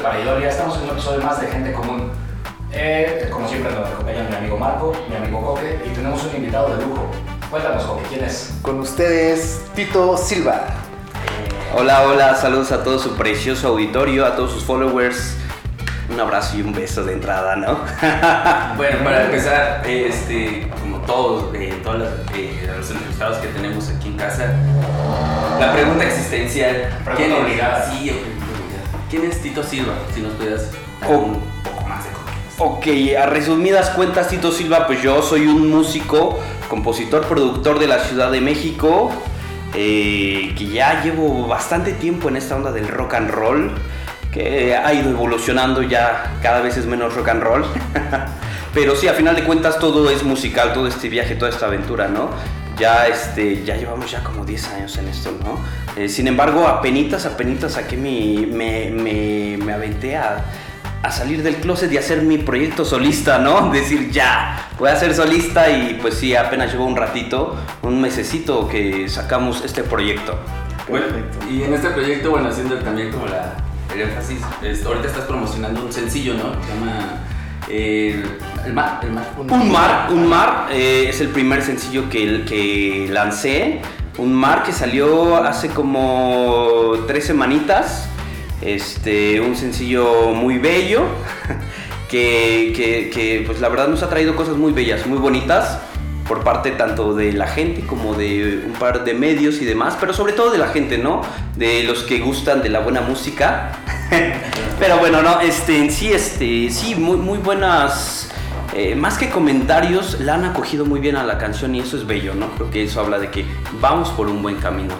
de Pareidolia. Estamos en un episodio más de Gente Común. Eh, como siempre nos acompaña mi amigo Marco, mi amigo Coque y tenemos un invitado de lujo. Cuéntanos, Coque, ¿quién es? Con ustedes, Tito Silva. Hola, hola, saludos a todo su precioso auditorio, a todos sus followers. Un abrazo y un beso de entrada, ¿no? bueno, para empezar, este, como todos, eh, todos eh, los entrevistados que tenemos aquí en casa, la pregunta existencial. Pregunta obligada. Sí, obligada. ¿Quién es Tito Silva? Si nos pudieras dar Oh. un poco más de. Ok, a resumidas cuentas, Tito Silva, pues yo soy un músico, compositor, productor de la Ciudad de México, eh, que ya llevo bastante tiempo en esta onda del rock and roll, que ha ido evolucionando ya, cada vez es menos rock and roll. Pero sí, a final de cuentas todo es musical, todo este viaje, toda esta aventura, ¿no? Ya, este, ya llevamos ya como 10 años en esto, ¿no? Eh, sin embargo, apenitas, apenitas saqué mi, me, me, me aventé a, a salir del closet y hacer mi proyecto solista, ¿no? Decir, ya, voy a ser solista y pues sí, apenas llevo un ratito, un mesecito que sacamos este proyecto. Bueno, y en este proyecto, bueno, haciendo también como la, el énfasis, ahorita estás promocionando un sencillo, ¿no? Se llama eh, El Mar. El Mar. Un mar, un mar eh, es el primer sencillo que, que lancé. Un mar que salió hace como tres semanitas. Este, un sencillo muy bello. Que, que- que, pues la verdad nos ha traído cosas muy bellas, muy bonitas. Por parte tanto de la gente como de un par de medios y demás. Pero sobre todo de la gente, ¿no? De los que gustan de la buena música. Pero bueno, no, este, en sí, este, sí, muy, muy buenas. eh, más que comentarios, la han acogido muy bien a la canción y eso es bello, ¿no? Creo que eso habla de que vamos por un buen camino.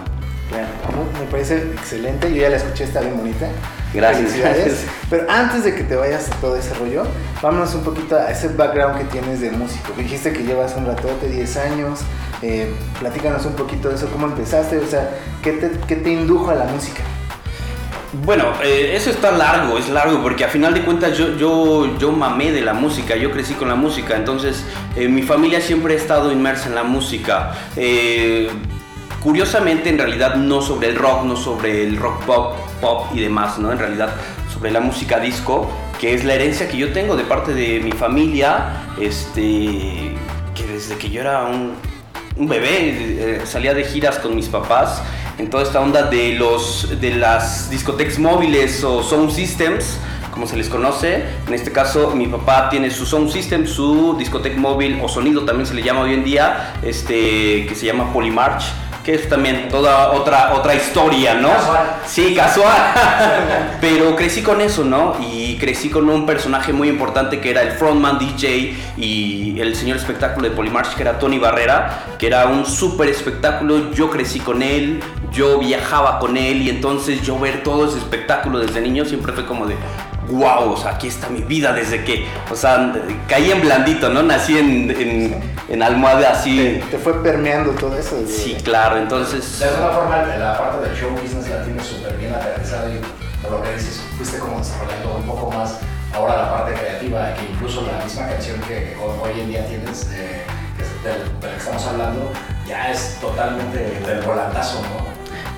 Claro, me parece excelente. Yo ya la escuché, está bien bonita. Gracias, gracias. Pero antes de que te vayas a todo ese rollo, vámonos un poquito a ese background que tienes de músico. Dijiste que llevas un ratote, 10 años. Eh, platícanos un poquito de eso, cómo empezaste, o sea, ¿qué te, qué te indujo a la música? Bueno, eh, eso está largo, es largo, porque a final de cuentas yo, yo, yo mamé de la música, yo crecí con la música, entonces eh, mi familia siempre ha estado inmersa en la música. Eh, curiosamente, en realidad no sobre el rock, no sobre el rock pop, pop y demás, ¿no? En realidad sobre la música disco, que es la herencia que yo tengo de parte de mi familia, este, que desde que yo era un, un bebé, salía de giras con mis papás en toda esta onda de los de las discotecas móviles o sound systems, como se les conoce. En este caso, mi papá tiene su sound system, su discoteca móvil o sonido también se le llama hoy en día, este que se llama Polymarch, que es también toda otra otra historia, ¿no? Casual. Sí, casual. Pero crecí con eso, ¿no? Y crecí con un personaje muy importante que era el frontman DJ y el señor espectáculo de Polymarch, que era Tony Barrera, que era un súper espectáculo. Yo crecí con él, yo viajaba con él y entonces yo ver todo ese espectáculo desde niño siempre fue como de, wow, o sea, aquí está mi vida desde que, o sea, caí en blandito, ¿no? Nací en, en, en almohada así. ¿Te, te fue permeando todo eso? desde- Sí, claro, entonces... De alguna forma, la parte del show business la tienes súper bien aterrizada y por lo que dices, fuiste como desarrollando un poco más ahora la parte creativa, que incluso la misma canción que ho- hoy en día tienes, eh, es del, del que estamos hablando, ya es totalmente del volantazo, ¿no?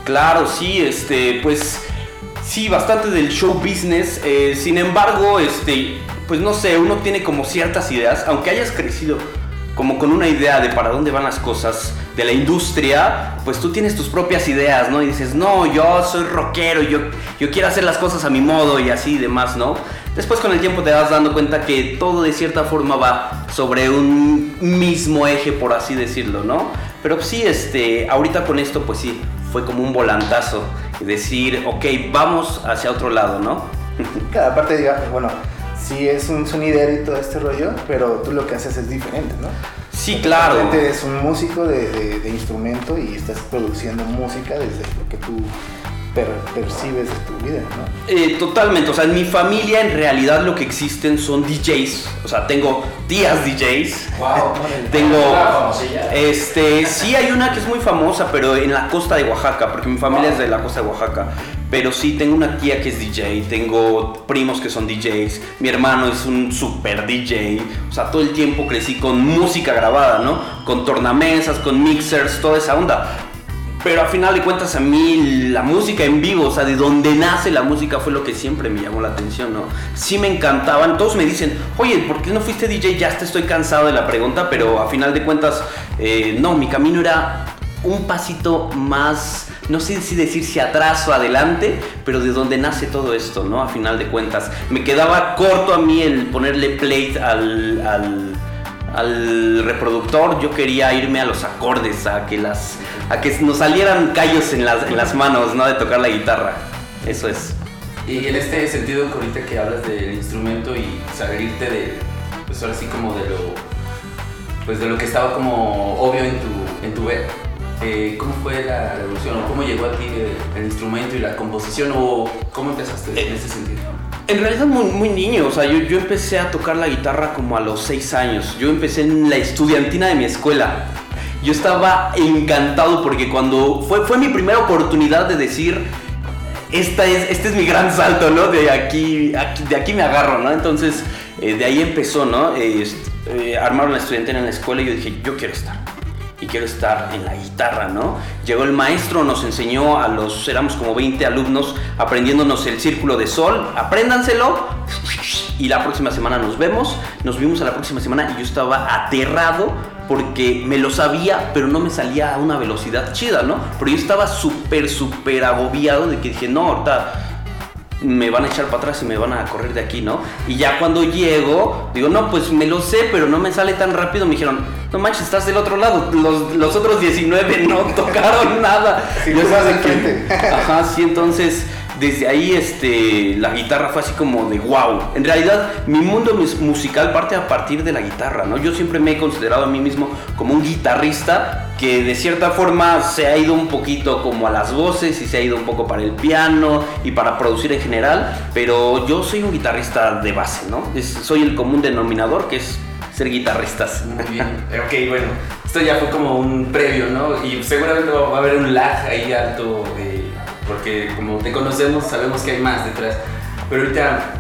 Claro, sí, este, pues sí, bastante del show business. eh, sin embargo, este, pues no sé, uno tiene como ciertas ideas, aunque hayas crecido como con una idea de para dónde van las cosas de la industria, pues tú tienes tus propias ideas, ¿no? Y dices, no, yo soy rockero, yo, yo quiero hacer las cosas a mi modo y así y demás, ¿no? Después con el tiempo te vas dando cuenta que todo de cierta forma va sobre un mismo eje, por así decirlo, ¿no? Pero sí, este, ahorita con esto, pues sí, fue como un volantazo. y Decir, ok, vamos hacia otro lado, ¿no? Cada parte, diga, bueno, sí es un sonidero y todo este rollo, pero tú lo que haces es diferente, ¿no? Sí, claro. Realmente es un músico de, de- de instrumento y estás produciendo música desde lo que tú per- percibes de tu vida, ¿no? Eh, totalmente, o sea, en mi familia en realidad lo que existen son DJs, o sea, tengo tías DJs, Wow, tengo, este, sí hay una que es muy famosa, pero en la costa de Oaxaca, porque mi familia es de la costa de Oaxaca, pero sí tengo una tía que es DJ, tengo primos que son DJs, mi hermano es un super DJ, o sea, todo el tiempo crecí con música grabada, ¿no? Con tornamesas, con mixers, toda esa onda. Pero a final de cuentas a mí la música en vivo, o sea, de donde nace la música fue lo que siempre me llamó la atención, ¿no? Sí me encantaban, todos me dicen, oye, ¿por qué no fuiste DJ? Ya te estoy cansado de la pregunta, pero a final de cuentas, eh, no, mi camino era un pasito más, no sé si decir si atrás o adelante, pero de donde nace todo esto, ¿no? A final de cuentas, me quedaba corto a mí el ponerle play al, al, al reproductor, yo quería irme a los acordes, a que, las, a que nos salieran callos en las, en las manos, ¿no? De tocar la guitarra, eso es. Y en este sentido, ahorita que hablas del instrumento y salirte de, pues ahora sí como de lo, pues de lo que estaba como obvio en tu, en tu ver, eh, ¿cómo fue la revolución? ¿O ¿Cómo llegó a ti el, instrumento y la composición? ¿O cómo empezaste en ese sentido? En realidad muy, muy niño, o sea, yo, yo empecé a tocar la guitarra como a los 6 años. Yo empecé en la estudiantina de mi escuela. Yo estaba encantado porque cuando fue, fue mi primera oportunidad de decir, esta es, este es mi gran salto, ¿no? De aquí, de aquí me agarro, ¿no? Entonces, eh, de ahí empezó, ¿no? Eh, eh, armaron la estudiantina en la escuela y yo dije, yo quiero estar y quiero estar en la guitarra, ¿no? Llegó el maestro, nos enseñó a los, éramos como 20 alumnos, aprendiéndonos el círculo de sol, apréndanselo y la próxima semana nos vemos, nos vimos a la próxima semana y yo estaba aterrado porque me lo sabía, pero no me salía a una velocidad chida, ¿no? Pero yo estaba súper, súper agobiado de que dije, no, ahorita me van a echar para atrás y me van a correr de aquí, ¿no? Y ya cuando llego, digo, no, pues me lo sé, pero no me sale tan rápido. Me dijeron, no manches, estás del otro lado. Los, los otros 19 no tocaron nada. Sí, Yo que- enfrente. Ajá, sí, entonces desde ahí este, la guitarra fue así como de wow. En realidad mi mundo mus- musical parte a partir de la guitarra, ¿no? Yo siempre me he considerado a mí mismo como un guitarrista que de cierta forma se ha ido un poquito como a las voces y se ha ido un poco para el piano y para producir en general, pero yo soy un guitarrista de base, ¿no? Es- soy el común denominador que es ser guitarristas. Muy bien. Ok, bueno. Esto ya fue como un previo, ¿no? Y seguramente va a haber un lag ahí alto, porque como te conocemos, sabemos que hay más detrás. Pero ahorita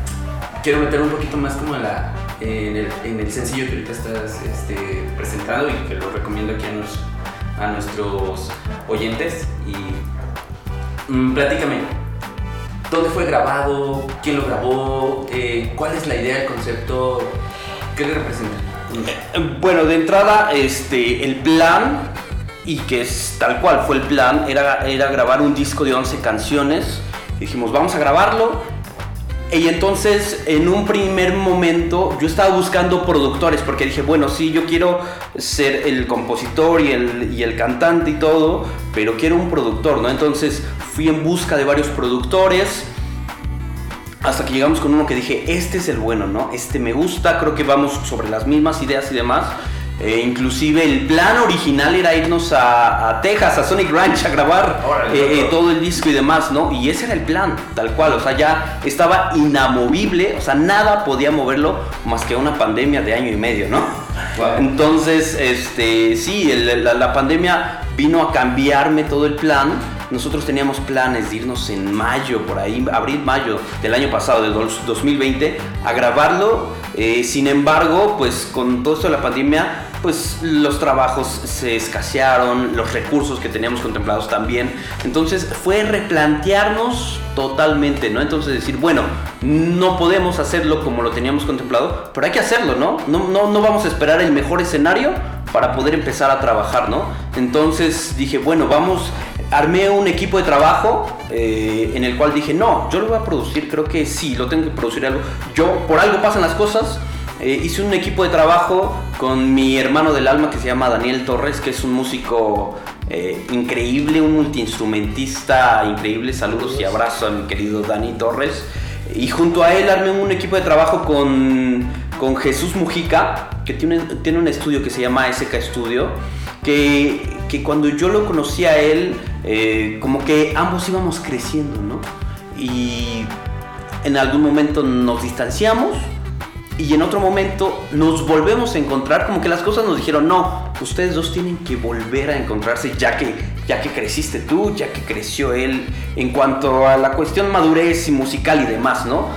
quiero meter un poquito más como en, el, en el sencillo que ahorita estás este, presentando y que lo recomiendo aquí a, nuestros oyentes. Y mm, platícame, ¿dónde fue grabado? ¿Quién lo grabó? Eh, ¿Cuál es la idea, el concepto? ¿Qué le representa? Bueno, de entrada, este, el plan, y que es tal cual fue el plan, era, era grabar un disco de 11 canciones. Dijimos, vamos a grabarlo. Y entonces, en un primer momento, yo estaba buscando productores, porque dije, bueno, sí, yo quiero ser el compositor y el, y el cantante y todo, pero quiero un productor, ¿no? Entonces, fui en busca de varios productores. Hasta que llegamos con uno que dije, este es el bueno, ¿no? Este me gusta, creo que vamos sobre las mismas ideas y demás. Eh, inclusive el plan original era irnos a, a Texas, a Sonic Ranch, a grabar eh, eh, todo el disco y demás, ¿no? Y ese era el plan, tal cual, o sea, ya estaba inamovible, o sea, nada podía moverlo más que una pandemia de año y medio, ¿no? Wow. Entonces, este, sí, el- la, la pandemia vino a cambiarme todo el plan. Nosotros teníamos planes de irnos en mayo, por ahí, abril, mayo del año pasado, del dos- 2020, a grabarlo. Eh, sin embargo, pues con todo esto de la pandemia, pues los trabajos se escasearon, los recursos que teníamos contemplados también. Entonces fue replantearnos totalmente, ¿no? Entonces decir, bueno, no podemos hacerlo como lo teníamos contemplado, pero hay que hacerlo, ¿no? No, no, no vamos a esperar el mejor escenario para poder empezar a trabajar, ¿no? Entonces dije, bueno, vamos, armé un equipo de trabajo eh, en el cual dije, no, yo lo voy a producir, creo que sí, lo tengo que producir algo. Yo, por algo pasan las cosas, eh, hice un equipo de trabajo con mi hermano del alma que se llama Daniel Torres, que es un músico eh, increíble, un multiinstrumentista increíble. Saludos y abrazo a mi querido Dani Torres. Y junto a él armé un equipo de trabajo con, con Jesús Mujica, que tiene, tiene un estudio que se llama SK Studio, que, que cuando yo lo conocí a él, eh, como que ambos íbamos creciendo, ¿no? Y en algún momento nos distanciamos y en otro momento nos volvemos a encontrar, como que las cosas nos dijeron, no, ustedes dos tienen que volver a encontrarse ya que, ya que creciste tú, ya que creció él, en cuanto a la cuestión madurez y musical y demás, ¿no?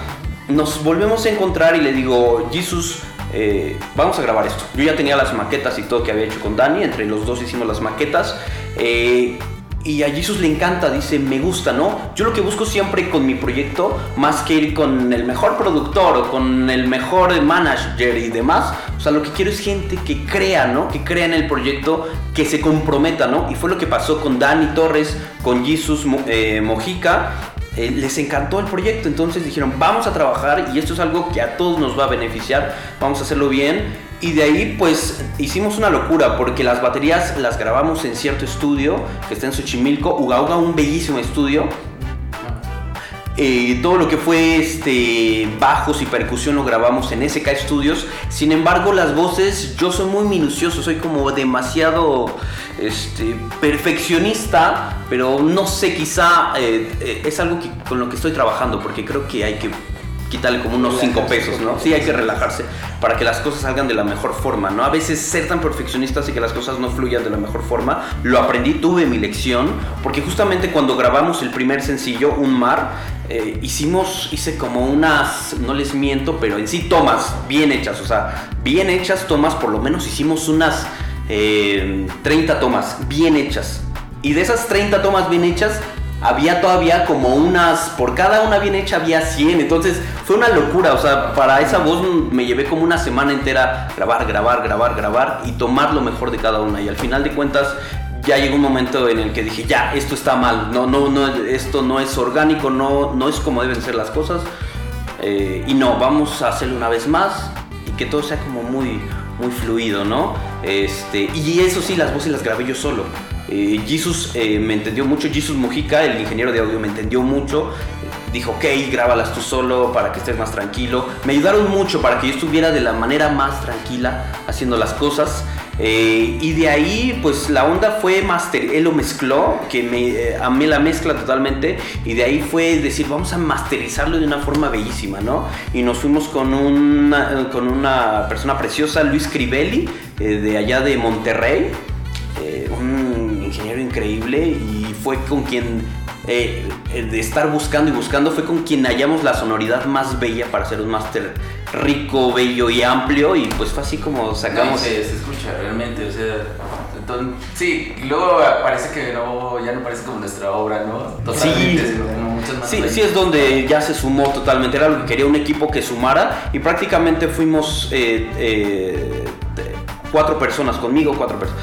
Nos volvemos a encontrar y le digo, Jesus, eh, vamos a grabar esto. Yo ya tenía las maquetas y todo que había hecho con Dani, entre los dos hicimos las maquetas. eh, y a Jesus le encanta, dice, me gusta, ¿no? Yo lo que busco siempre con mi proyecto, más que ir con el mejor productor o con el mejor manager y demás, o sea, lo que quiero es gente que crea, ¿no? Que crea en el proyecto, que se comprometa, ¿no? Y fue lo que pasó con Dani Torres, con Jesus eh, Mojica. Eh, les encantó el proyecto, entonces dijeron, vamos a trabajar y esto es algo que a todos nos va a beneficiar, vamos a hacerlo bien y de ahí pues hicimos una locura porque las baterías las grabamos en cierto estudio que está en Xochimilco, Uga Uga, un bellísimo estudio. Eh, todo lo que fue este, bajos y percusión lo grabamos en SK Studios. Sin embargo, las voces, yo soy muy minucioso, soy como demasiado este, perfeccionista, pero no sé, quizá eh, eh, es algo que, con lo que estoy trabajando porque creo que hay que quitarle como unos 5 pesos, ¿no? Sí, hay que relajarse para que las cosas salgan de la mejor forma, ¿no? A veces ser tan perfeccionistas y que las cosas no fluyan de la mejor forma, lo aprendí, tuve mi lección, porque justamente cuando grabamos el primer sencillo, Un Mar, eh, hicimos, hice como unas, no les miento, pero en sí tomas bien hechas, o sea, bien hechas tomas, por lo menos hicimos unas 30 eh, tomas bien hechas. Y de esas 30 tomas bien hechas, había todavía como unas, por cada una bien hecha había 100, entonces fue una locura, o sea, para esa voz me llevé como una semana entera grabar, grabar, grabar, grabar y tomar lo mejor de cada una y al final de cuentas ya llegó un momento en el que dije, ya, esto está mal, no, no, no, esto no es orgánico, no, no es como deben ser las cosas eh, y no, vamos a hacerlo una vez más y que todo sea como muy, muy fluido, ¿no? Este, y eso sí, las voces las grabé yo solo. Eh, Jesus eh, me entendió mucho, Jesus Mojica, el ingeniero de audio, me entendió mucho. Dijo, ok, grábalas tú solo para que estés más tranquilo. Me ayudaron mucho para que yo estuviera de la manera más tranquila haciendo las cosas. Eh, y de ahí, pues la onda fue master. Él lo mezcló, que me eh, amé la mezcla totalmente. Y de ahí fue decir, vamos a masterizarlo de una forma bellísima, ¿no? Y nos fuimos con una, con una persona preciosa, Luis Crivelli, de allá de Monterrey. un ingeniero increíble y fue con quien eh, de estar buscando y buscando fue con quien hallamos la sonoridad más bella para hacer un máster rico, bello y amplio y pues fue así como sacamos... se, escucha realmente, o sea... Entonces, sí, luego parece que no, ya no parece como nuestra obra, ¿no? Totalmente, sí, sí, sí, es donde ya se sumó totalmente, era lo que quería un equipo que sumara y prácticamente fuimos eh, eh, cuatro personas conmigo, cuatro personas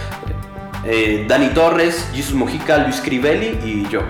eh, Dani Torres, Jesus Mojica, Luis Crivelli y yo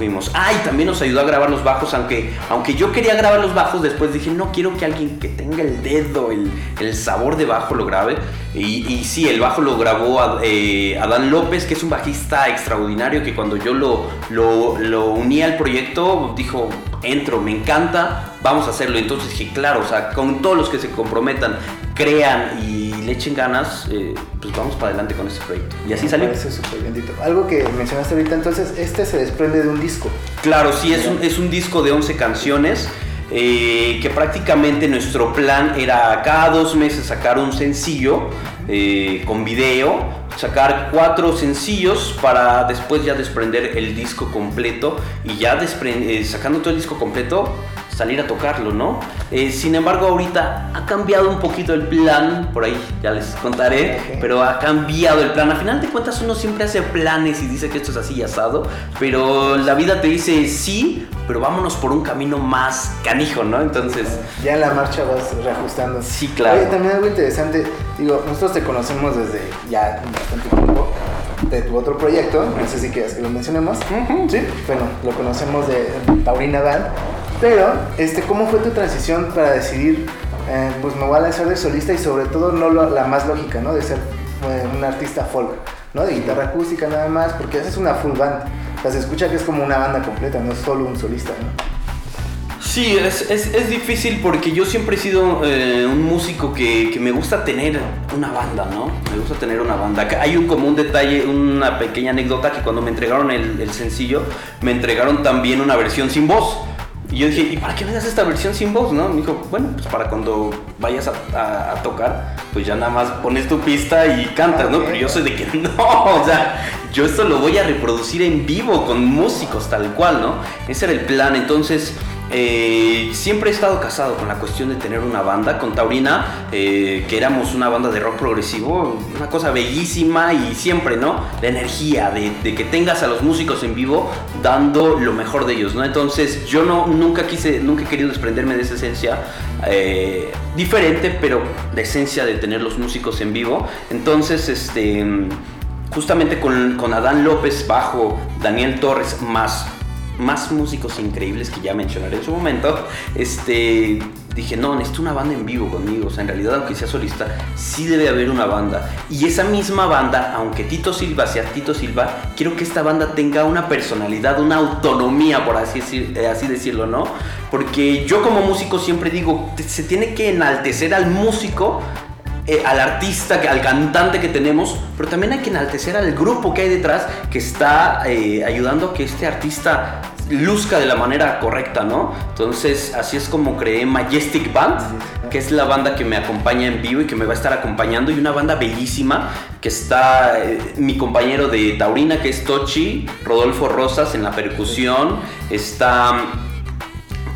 fuimos. Ah, y también nos ayudó a grabar los bajos, aunque, aunque yo quería grabar los bajos, después dije, no quiero que alguien que tenga el dedo, el, el sabor de bajo lo grabe. Y, y sí, el bajo lo grabó a, eh, Adán López, que es un bajista extraordinario, que cuando yo lo, lo, lo uní al proyecto, dijo, entro, me encanta, vamos a hacerlo. Entonces dije, claro, o sea, con todos los que se comprometan, crean y le echen ganas, eh, pues vamos para adelante con este proyecto. Y así salió. Parece súper bendito. Algo que mencionaste ahorita, entonces, este se desprende de un disco. Claro, sí, es un, es un disco de 11 canciones. Eh, que prácticamente nuestro plan era cada dos meses sacar un sencillo eh, con video, sacar cuatro sencillos para después ya desprender el disco completo y ya sacando todo el disco completo salir a tocarlo, ¿no? Eh, sin embargo, ahorita ha cambiado un poquito el plan, por ahí ya les contaré, pero ha cambiado el plan. A final de cuentas uno siempre hace planes y dice que esto es así y asado, pero la vida te dice sí, pero vámonos por un camino más canijo, ¿no? Entonces... Ya en la marcha vas reajustando. Sí, claro. Oye, también algo interesante, digo, nosotros te conocemos desde ya bastante tiempo de tu otro proyecto, no sé si quieres que lo mencionemos. Sí. Bueno, lo conocemos de Paulina Band pero, este, ¿cómo fue tu transición para decidir, eh, pues me voy a lanzar de solista y sobre todo no la más lógica, ¿no? De ser eh, un artista folk, ¿no? De guitarra acústica nada más, porque haces una full band. O sea, se escucha que es como una banda completa, no es solo un solista, ¿no? Sí, es, es, es, difícil porque yo siempre he sido eh, un músico que, que, me gusta tener una banda, ¿no? Me gusta tener una banda. Hay un, como un detalle, una pequeña anécdota que cuando me entregaron el sencillo, me entregaron también una versión sin voz. Y yo dije, ¿y para qué me das esta versión sin voz? ¿no? Me dijo, bueno, pues para cuando vayas a, tocar, pues ya nada más pones tu pista y cantas, ¿no? Pero yo soy de que no, o sea, yo esto lo voy a reproducir en vivo con músicos tal cual, ¿no? Ese era el plan. Entonces, eh, siempre he estado casado con la cuestión de tener una banda. Con Taurina, eh, que éramos una banda de rock progresivo, una cosa bellísima y siempre, ¿no? La energía de, que tengas a los músicos en vivo dando lo mejor de ellos, ¿no? Entonces yo no, nunca quise, nunca he querido desprenderme de esa esencia eh, diferente, pero la esencia de tener los músicos en vivo. Entonces, este, justamente con, con Adán López bajo, Daniel Torres más más músicos increíbles que ya mencionaré en su momento, este, dije, no, necesito una banda en vivo conmigo. O sea, en realidad, aunque sea solista, sí debe haber una banda. Y esa misma banda, aunque Tito Silva sea Tito Silva, quiero que esta banda tenga una personalidad, una autonomía, por así, decir, eh, así decirlo, ¿no? Porque yo como músico siempre digo, se tiene que enaltecer al músico eh, al artista, al cantante que tenemos, pero también hay que enaltecer al grupo que hay detrás que está eh, ayudando a que este artista luzca de la manera correcta, ¿no? Entonces, así es como creé Majestic Band, que es la banda que me acompaña en vivo y que me va a estar acompañando, y una banda bellísima que está eh, mi compañero de Taurina, que es Tochi, Rodolfo Rosas en la percusión, está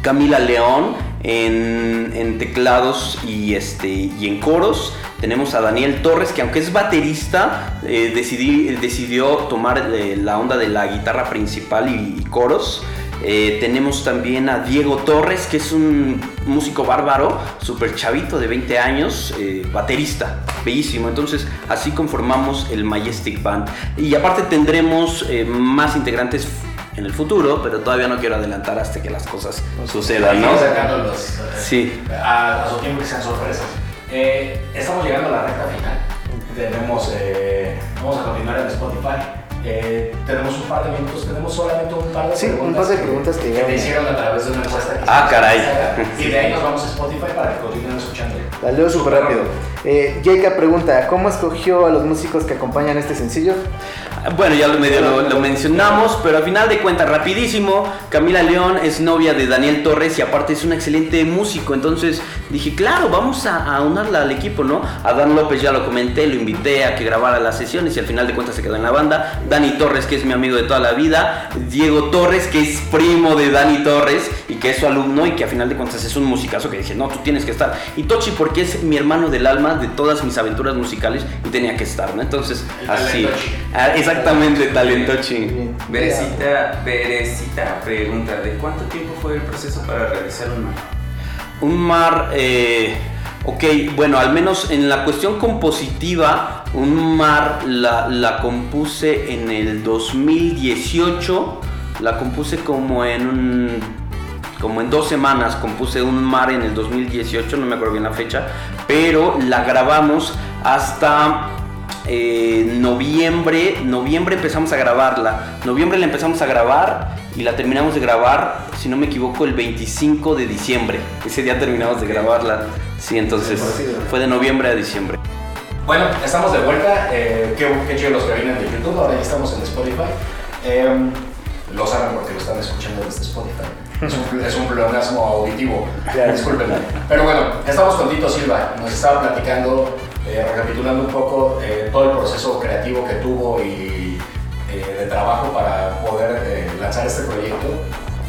Camila León en, teclados y, este, y en coros. Tenemos a Daniel Torres, que aunque es baterista, eh, decidió tomar eh, la onda de la guitarra principal y, coros. Eh, tenemos también a Diego Torres, que es un músico bárbaro, súper chavito de 20 años, baterista, bellísimo. Entonces, así conformamos el Majestic Band. Y aparte tendremos más integrantes en el futuro, pero todavía no quiero adelantar hasta que las cosas sucedan, ¿no? Sí. A, a, su tiempo que sean sorpresas. Eh, estamos llegando a la recta final. Tenemos, eh, vamos a continuar en Spotify. Eh, tenemos un par de minutos, tenemos solamente un par de sí, preguntas. un par de preguntas que, que, te hicieron a través de una encuesta. Que ah, caray. Y de ahí nos vamos a Spotify para que continúen escuchando. La leo súper rápido. Eh, pregunta, ¿cómo escogió a los músicos que acompañan este sencillo? Bueno, ya lo, mencionamos, pero al final de cuentas, rapidísimo, Camila León es novia de Daniel Torres y aparte es un excelente músico, entonces dije, claro, vamos a, a al equipo, ¿no? A Dan López ya lo comenté, lo invité a que grabara las sesiones y al final de cuentas se quedó en la banda. Dani Torres, que es mi amigo de toda la vida. Diego Torres, que es primo de Dani Torres y que es su alumno y que al final de cuentas es un musicazo que dije, no, tú tienes que estar. Y Tochi, porque es mi hermano del alma de todas mis aventuras musicales y tenía que estar, ¿no? Entonces, así. Ah, exactamente, talentochi. Berecita, Berecita pregunta, ¿de cuánto tiempo fue el proceso para realizar un mar? Un mar, eh, ok, bueno, al menos en la cuestión compositiva, un mar la, la compuse en el 2018, la compuse como en un como en dos semanas compuse un mar en el 2018, no me acuerdo bien la fecha, pero la grabamos hasta eh, noviembre, noviembre empezamos a grabarla, noviembre la empezamos a grabar y la terminamos de grabar, si no me equivoco, el 25 de diciembre. Ese día terminamos de grabarla. Sí, entonces fue de noviembre a diciembre. Bueno, estamos de vuelta. Eh, qué, qué chido los que vienen de YouTube. Ahora ya estamos en Spotify. Eh, lo saben porque lo están escuchando desde Spotify. Es un, es un pleonasmo auditivo, discúlpenme. Pero bueno, estamos con Tito Silva, nos estaba platicando, eh, recapitulando un poco eh, todo el proceso creativo que tuvo y eh, de trabajo para poder lanzar este proyecto.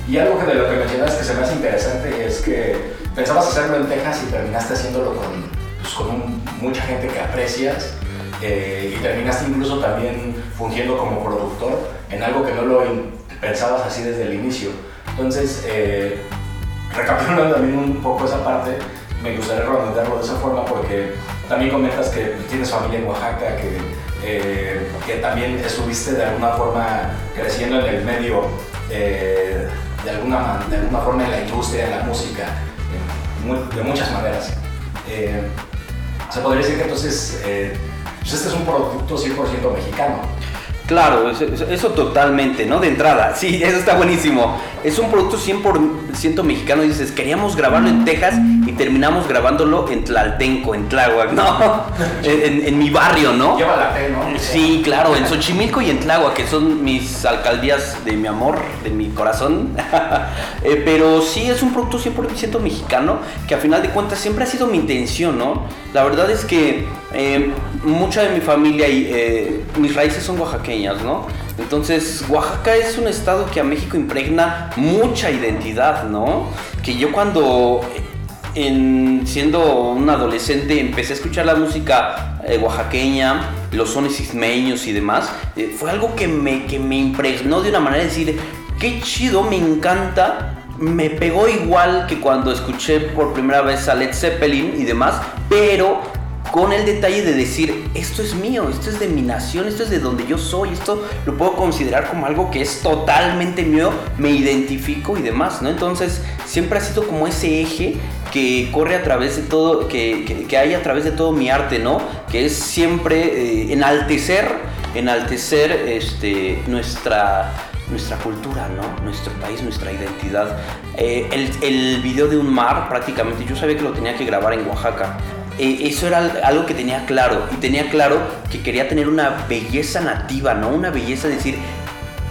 Y algo que de lo que mencionas que se me hace interesante es que pensabas hacerlo en Texas y terminaste haciéndolo con, pues, con mucha gente que aprecias y terminaste incluso también fungiendo como productor en algo que no lo pensabas así desde el inicio. Entonces, eh, recapitulando también un poco esa parte, me gustaría redondearlo de esa forma porque también comentas que tienes familia en Oaxaca, que, eh, que también estuviste de alguna forma creciendo en el medio, eh, de, alguna, de alguna forma en la industria, en la música, de muchas maneras. se podría decir que entonces pues este es un producto 100% mexicano. Claro, eso, totalmente, ¿no? De entrada, sí, eso está buenísimo. Es un producto 100% mexicano y dices, queríamos grabarlo en Texas y terminamos grabándolo en Tlaltenco, en Tláhuac, ¿no? en, mi barrio, ¿no? Lleva la T, ¿no? Sí, claro, en Xochimilco y en Tláhuac, que son mis alcaldías de mi amor, de mi corazón. Eh, pero sí, es un producto 100% mexicano que a final de cuentas siempre ha sido mi intención, ¿no? La verdad es que eh, mucha de mi familia y eh, mis raíces son oaxaqueñas, Entonces, Oaxaca es un estado que a México impregna mucha identidad, ¿no? Que yo cuando en, siendo un adolescente empecé a escuchar la música eh, oaxaqueña, los sones ismeños y demás, eh, fue algo que me, que me impregnó de una manera de decir, qué chido, me encanta. Me pegó igual que cuando escuché por primera vez a Led Zeppelin y demás, pero con el detalle de decir, esto es mío, esto es de mi nación, esto es de donde yo soy, esto lo puedo considerar como algo que es totalmente mío, me identifico y demás, ¿no? Entonces, siempre ha sido como ese eje que corre a través de todo, que, que, hay a través de todo mi arte, ¿no? Que es siempre eh, enaltecer, enaltecer este, nuestra, nuestra cultura, ¿no? Nuestro país, nuestra identidad. Eh, el, el video de un mar, prácticamente, yo sabía que lo tenía que grabar en Oaxaca. Eh, eso era algo que tenía claro. Y tenía claro que quería tener una belleza nativa, ¿no? Una belleza, decir,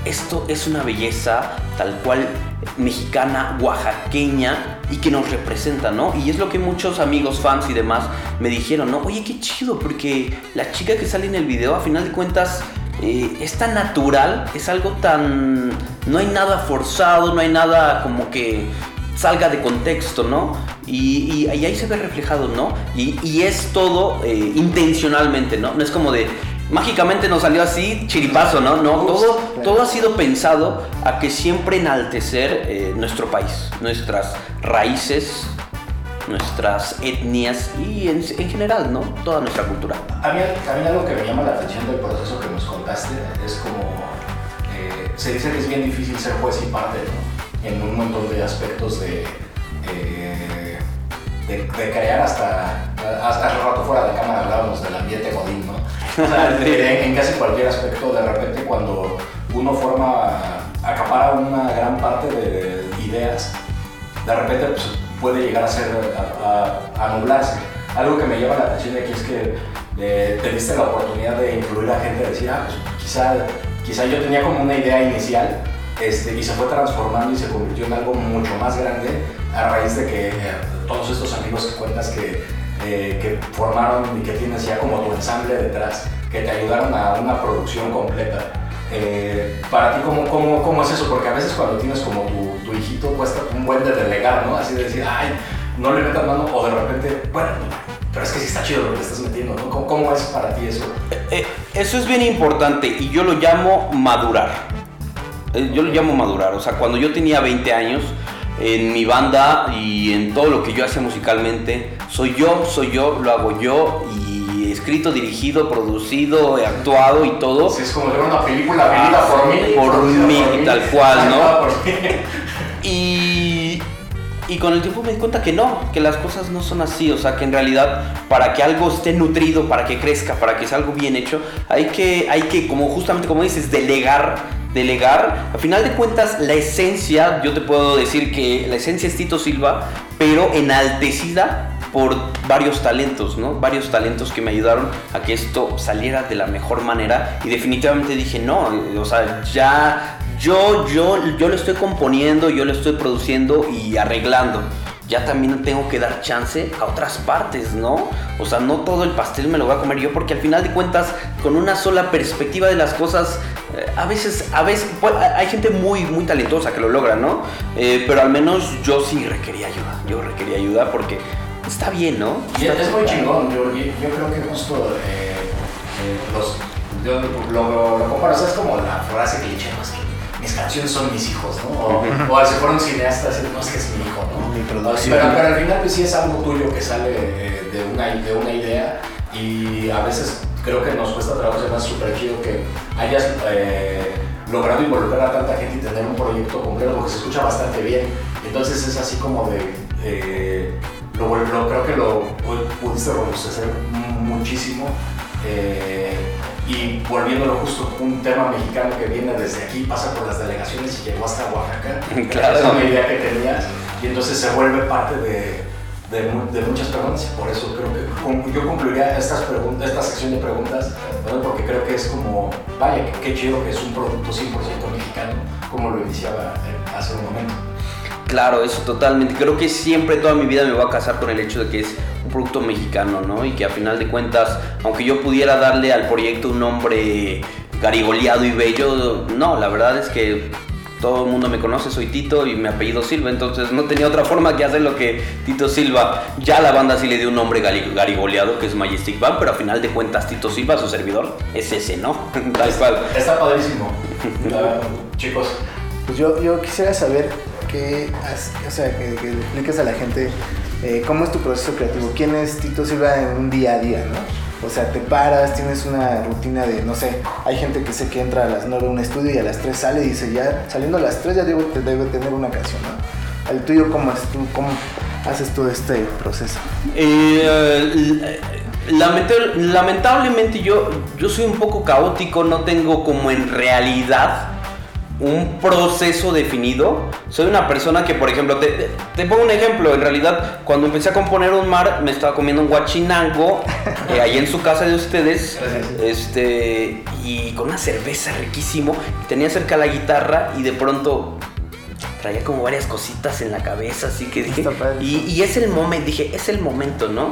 esto es una belleza tal cual mexicana, oaxaqueña y que nos representa, ¿no? Y es lo que muchos amigos, fans y demás me dijeron, ¿no? Oye, qué chido, porque la chica que sale en el video, a final de cuentas, eh, es tan natural, es algo tan... No hay nada forzado, no hay nada como que salga de contexto, ¿no? Y, ahí se ve reflejado, ¿no? Y, es todo eh, intencionalmente, ¿no? No es como de, mágicamente nos salió así, chiripazo, ¿no? No, todo, todo ha sido pensado a que siempre enaltecer eh, nuestro país, nuestras raíces, nuestras etnias y en, general, ¿no? Toda nuestra cultura. A mí, a mí, algo que me llama la atención del proceso que nos contaste es como, eh, se dice que es bien difícil ser juez y parte, ¿no? En un montón de aspectos de... Eh, de, crear hasta, hasta hace rato fuera de cámara hablábamos del ambiente godín, ¿no? en, casi cualquier aspecto, de repente cuando uno forma, acapara una gran parte de ideas, de repente pues, puede llegar a ser, a, nublarse. Algo que me llama la atención de aquí es que eh, te diste la oportunidad de incluir a gente, de decir, ah, pues quizá, quizá yo tenía como una idea inicial este, y se fue transformando y se convirtió en algo mucho más grande a raíz de que eh, todos estos amigos que cuentas que eh, que formaron y que tienes ya como tu ensamble detrás, que te ayudaron a una producción completa. Eh, para ti, ¿cómo, cómo, ¿cómo, es eso? Porque a veces cuando tienes como tu, tu, hijito cuesta un buen de delegar, ¿no? Así de decir, ay, no le metas mano, o de repente, bueno, pero es que sí está chido lo que estás metiendo, ¿no? ¿Cómo, cómo es para ti eso? Eh, eso es bien importante y yo lo llamo madurar. Yo lo llamo madurar, o sea, cuando yo tenía 20 años, en mi banda y en todo lo que yo hacía musicalmente. Soy yo, soy yo, lo hago yo y escrito, dirigido, producido, actuado y todo. es como de una película venida por mí. Por mí, tal cual, ¿no? Y, y con el tiempo me di cuenta que no, que las cosas no son así, o sea, que en realidad para que algo esté nutrido, para que crezca, para que sea algo bien hecho, hay que, hay que como justamente como dices, delegar delegar. A final de cuentas, la esencia, yo te puedo decir que la esencia es Tito Silva, pero enaltecida por varios talentos, ¿no? Varios talentos que me ayudaron a que esto saliera de la mejor manera y definitivamente dije, no, o sea, ya yo, yo, yo lo estoy componiendo, yo lo estoy produciendo y arreglando ya también tengo que dar chance a otras partes, ¿no? O sea, no todo el pastel me lo voy a comer yo porque al final de cuentas, con una sola perspectiva de las cosas, eh, a veces, a veces, pues, hay gente muy, muy talentosa que lo logra, ¿no? Eh, pero al menos yo sí requería ayuda, yo requería ayuda porque está bien, ¿no? Y es muy chingón, yo, yo, creo que justo eh, los, yo lo, lo, comparo, es como la frase que cliché, más que mis canciones son mis hijos, ¿no? O, o si fuera un cineasta, no es que es mi hijo, ¿no? Mi producción. Pero, pero, al final pues sí es algo tuyo que sale eh, de, una, de una idea y a veces creo que nos cuesta trabajo, es más súper chido que hayas eh, logrado involucrar a tanta gente y tener un proyecto completo, porque se escucha bastante bien. Entonces es así como de... Eh, lo, creo que lo pudiste robustecer muchísimo. Eh, y volviéndolo justo un tema mexicano que viene desde aquí, pasa por las delegaciones y llegó hasta Oaxaca. Claro. Es una idea que tenías y entonces se vuelve parte de, de, de muchas preguntas y por eso creo que yo concluiría estas preguntas, esta sección de preguntas, porque creo que es como, vaya, qué chido que es un producto 100% mexicano, como lo iniciaba hace un momento. Claro, eso totalmente. Creo que siempre toda mi vida me voy a casar con el hecho de que es un producto mexicano, ¿no? Y que a final de cuentas, aunque yo pudiera darle al proyecto un nombre garigoleado y bello. No, la verdad es que todo el mundo me conoce, soy Tito y mi apellido Silva, entonces no tenía otra forma que hacer lo que Tito Silva. Ya la banda sí le dio un nombre garigoleado que es Majestic Band, pero a final de cuentas Tito Silva, su servidor, es ese, ¿no? Tal cual. Está padrísimo. chicos. Pues yo, yo quisiera saber que, o sea, que, que expliques a la gente eh, cómo es tu proceso creativo, quién es Tito Silva en un día a día, ¿no? O sea, te paras, tienes una rutina de, no sé, hay gente que sé que entra a las 9 a un estudio y a las 3 sale y dice, ya saliendo a las 3 ya debo, debe tener una canción, ¿no? ¿El tuyo cómo tú? ¿Cómo haces todo este proceso? Eh, lamentablemente yo, yo soy un poco caótico, no tengo como en realidad un proceso definido. Soy una persona que, por ejemplo, te, pongo un ejemplo. En realidad, cuando empecé a componer un mar, me estaba comiendo un guachinango eh, ahí en su casa de ustedes. Este, y con una cerveza riquísimo. Tenía cerca la guitarra y de pronto traía como varias cositas en la cabeza, así que dije. Y, es el momento, dije, es el momento, ¿no?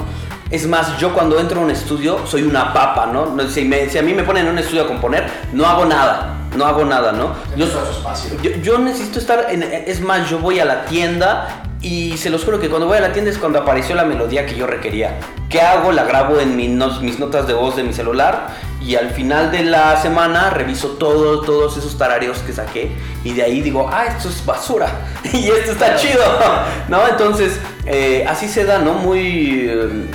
Es más, yo cuando entro a un estudio soy una papa, ¿no? Si, si a mí me ponen en un estudio a componer, no hago nada no hago nada, ¿no? Yo, yo, necesito estar en... Es más, yo voy a la tienda y se los juro que cuando voy a la tienda es cuando apareció la melodía que yo requería. ¿Qué hago? La grabo en mis notas de voz de mi celular y al final de la semana reviso todo, todos esos tarareos que saqué y de ahí digo, ah, esto es basura y esto está chido, ¿no? Entonces, eh, así se da, ¿no? Muy... Eh,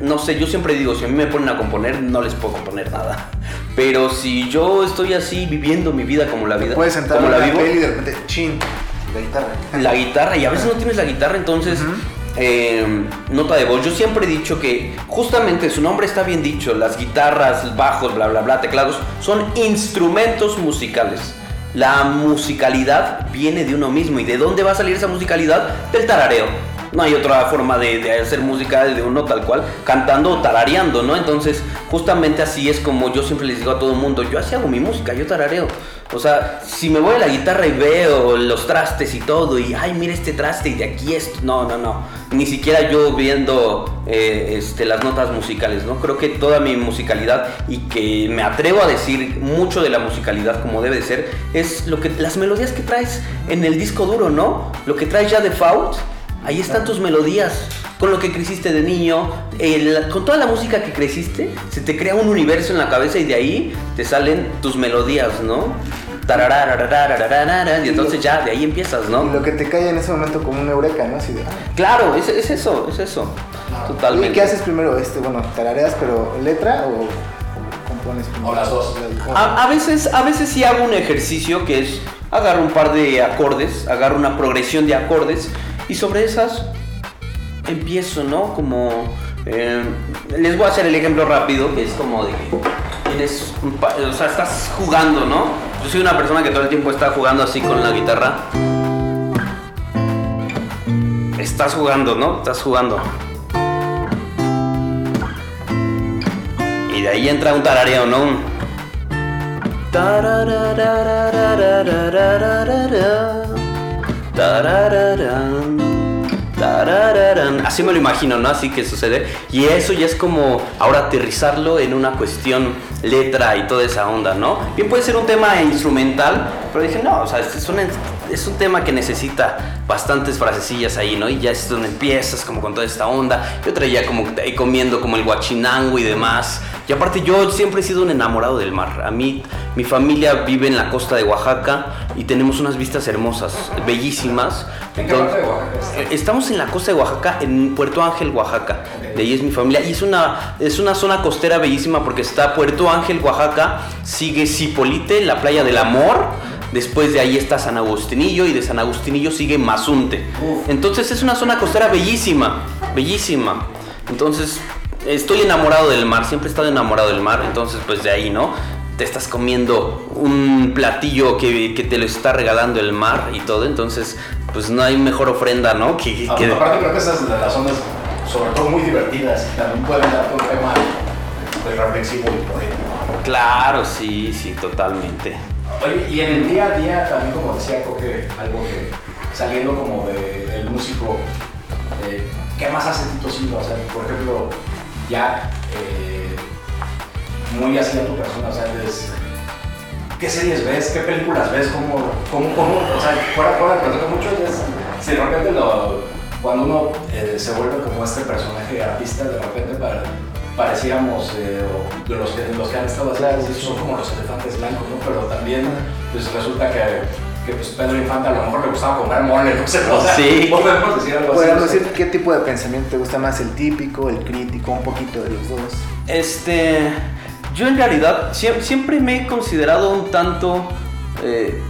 no sé, yo siempre digo, si a mí me ponen a componer, no les puedo componer nada. Pero si yo estoy así viviendo mi vida como la vida, puedes sentar como la vivo, y de repente, chin, la guitarra. La guitarra, y a veces no tienes la guitarra, entonces, em, nota de voz. Yo siempre he dicho que justamente su nombre está bien dicho, las guitarras, bajos, bla, bla, bla, teclados, son instrumentos musicales. La musicalidad viene de uno mismo. ¿Y de dónde va a salir esa musicalidad? Del tarareo no hay otra forma de, hacer música de uno tal cual, cantando o tarareando, ¿no? Entonces, justamente así es como yo siempre les digo a todo el mundo, yo así hago mi música, yo tarareo. O sea, si me voy a la guitarra y veo los trastes y todo, y ay, mira este traste y de aquí esto, no, no, no. Ni siquiera yo viendo eh, este, las notas musicales, ¿no? Creo que toda mi musicalidad y que me atrevo a decir mucho de la musicalidad como debe de ser, es lo que las melodías que traes en el disco duro, ¿no? Lo que traes ya de Faust Ahí están tus melodías, con lo que creciste de niño, con toda la música que creciste, se te crea un universo en la cabeza y de ahí te salen tus melodías, ¿no? Y entonces ya, de ahí empiezas, ¿no? Y lo que te cae en ese momento como un eureka, ¿no? Así de, ah". Claro, es, eso, es eso. Totalmente. ¿Y qué haces primero? Este, bueno, tarareas, pero letra o compones primero? O las dos. A, a, veces, a veces sí hago un ejercicio que es agarro un par de acordes, agarro una progresión de acordes y sobre esas empiezo, ¿no? Como... Eh, les voy a hacer el ejemplo rápido, que es como de que tienes o sea, estás jugando, ¿no? Yo soy una persona que todo el tiempo está jugando así con la guitarra. Estás jugando, ¿no? Estás jugando. Y de ahí entra un tarareo, ¿no? Así me lo imagino, ¿no? Así que sucede. Y eso ya es como ahora aterrizarlo en una cuestión letra y toda esa onda, ¿no? Bien puede ser un tema instrumental, pero dije, no, o sea, es un, es un tema que necesita bastantes frasecillas ahí, ¿no? Y ya es donde empiezas como con toda esta onda. Yo traía como ahí comiendo como el guachinango y demás. Y aparte yo siempre he sido un enamorado del mar. A mí, mi familia vive en la costa de Oaxaca y tenemos unas vistas hermosas, bellísimas. ¿En qué parte de Oaxaca eh, Estamos en la costa de Oaxaca, en Puerto Ángel, Oaxaca. De ahí es mi familia. Y es una, es una zona costera bellísima porque está Puerto Ángel, Oaxaca, sigue Cipolite, la playa del amor. Después de ahí está San Agustinillo y de San Agustinillo sigue Mazunte. Entonces es una zona costera bellísima, bellísima. Entonces estoy enamorado del mar, siempre he estado enamorado del mar, entonces pues de ahí, ¿no? Te estás comiendo un platillo que, te lo está regalando el mar y todo, entonces pues no hay mejor ofrenda, ¿no? Que, que... Aparte creo que esas las zonas sobre todo muy divertidas y también pueden dar un tema pues, reflexivo y político. Claro, sí, sí, totalmente. Oye, y en el día a día también como decía, creo que algo que saliendo como del músico, eh, ¿qué más hace Tito Silva? O sea, por ejemplo, ya eh, muy así a tu persona, o sea, eres ¿qué series ves? ¿Qué películas ves? ¿Cómo, cómo, cómo? O sea, fuera, fuera, pero mucho es, si de repente cuando uno eh, se vuelve como este personaje artista, de repente para, pareciéramos eh, o los, que, los que han estado así, son como los elefantes blancos, ¿no? Pero también pues resulta que, que pues, Pedro Infante a lo mejor le gustaba comer mole, no sé, o sea, Sí. podemos decir algo así. Podemos sé. decir qué tipo de pensamiento te gusta más, el típico, el crítico, un poquito de los dos. Este, yo en realidad sie- siempre me he considerado un tanto eh,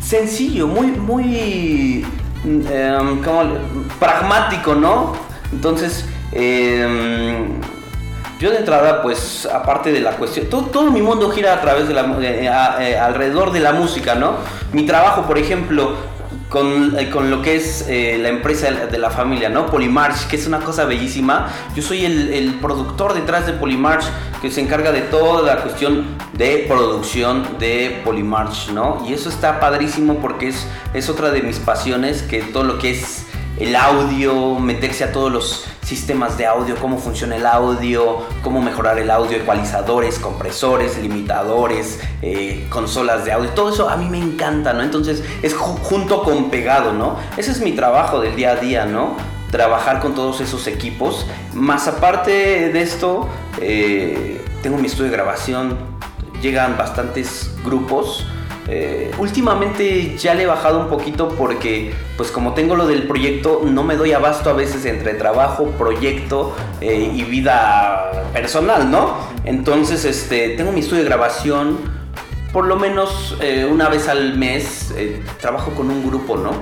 sencillo, muy, muy mm, em, ¿cómo le- pragmático, ¿no? Entonces, em, yo de entrada, pues, aparte de la cuestión, todo, todo mi mundo gira a través de la, eh, eh, alrededor de la música, ¿no? Mi trabajo, por ejemplo, con, eh, con lo que es eh, la empresa de la- de la familia, ¿no? Polymarch, que es una cosa bellísima. Yo soy el, el productor detrás de Polymarch, que se encarga de toda la cuestión de producción de Polymarch, ¿no? Y eso está padrísimo porque es, es otra de mis pasiones, que todo lo que es el audio, meterse a todos los sistemas de audio, cómo funciona el audio, cómo mejorar el audio, ecualizadores, compresores, limitadores, eh, consolas de audio, todo eso a mí me encanta, ¿no? Entonces es ju- junto con pegado, ¿no? Ese es mi trabajo del día a día, ¿no? Trabajar con todos esos equipos. Más aparte de esto, eh, tengo mi estudio de grabación, llegan bastantes grupos. Eh, últimamente ya le he bajado un poquito porque, pues como tengo lo del proyecto, no me doy abasto a veces entre trabajo, proyecto eh, y vida personal, ¿no? Entonces, este, tengo mi estudio de grabación, por lo menos eh, una vez al mes trabajo con un grupo, ¿no?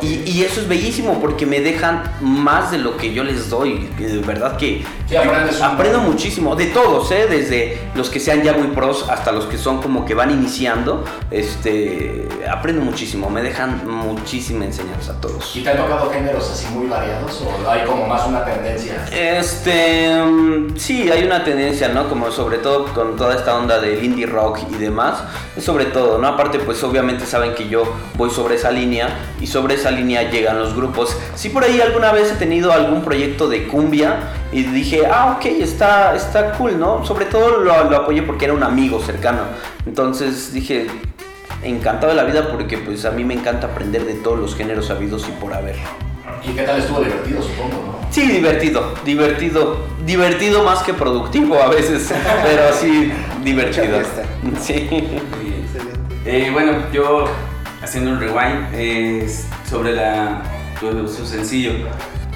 Y, y eso es bellísimo porque me dejan más de lo que yo les doy. De verdad que Sí, aprendes un aprendo muchísimo. De todos, ¿eh? Desde los que sean ya muy pros hasta los que son como que van iniciando. Este, aprendo muchísimo. Me dejan muchísima enseñanza a todos. ¿Y te han tocado géneros así muy variados o hay como más una tendencia? Este, mm, sí, hay una tendencia, ¿no? Como sobre todo con toda esta onda del indie rock y demás. Sobre todo, ¿no? Aparte, pues obviamente saben que yo voy sobre esa línea y sobre esa línea llegan los grupos. Sí, por ahí alguna vez he tenido algún proyecto de cumbia y dije, ah, ok, está, está cool, ¿no? Sobre todo lo, lo apoyé porque era un amigo cercano. Entonces dije, encantado de la vida porque pues a mí me encanta aprender de todos los géneros habidos y por haber. ¿Y qué tal estuvo divertido, supongo, no? Sí, divertido, divertido, divertido más que productivo a veces, pero sí divertido. Sí. Muy bien. Excelente. Eh, bueno, yo haciendo un rewind eh, sobre la, su sencillo,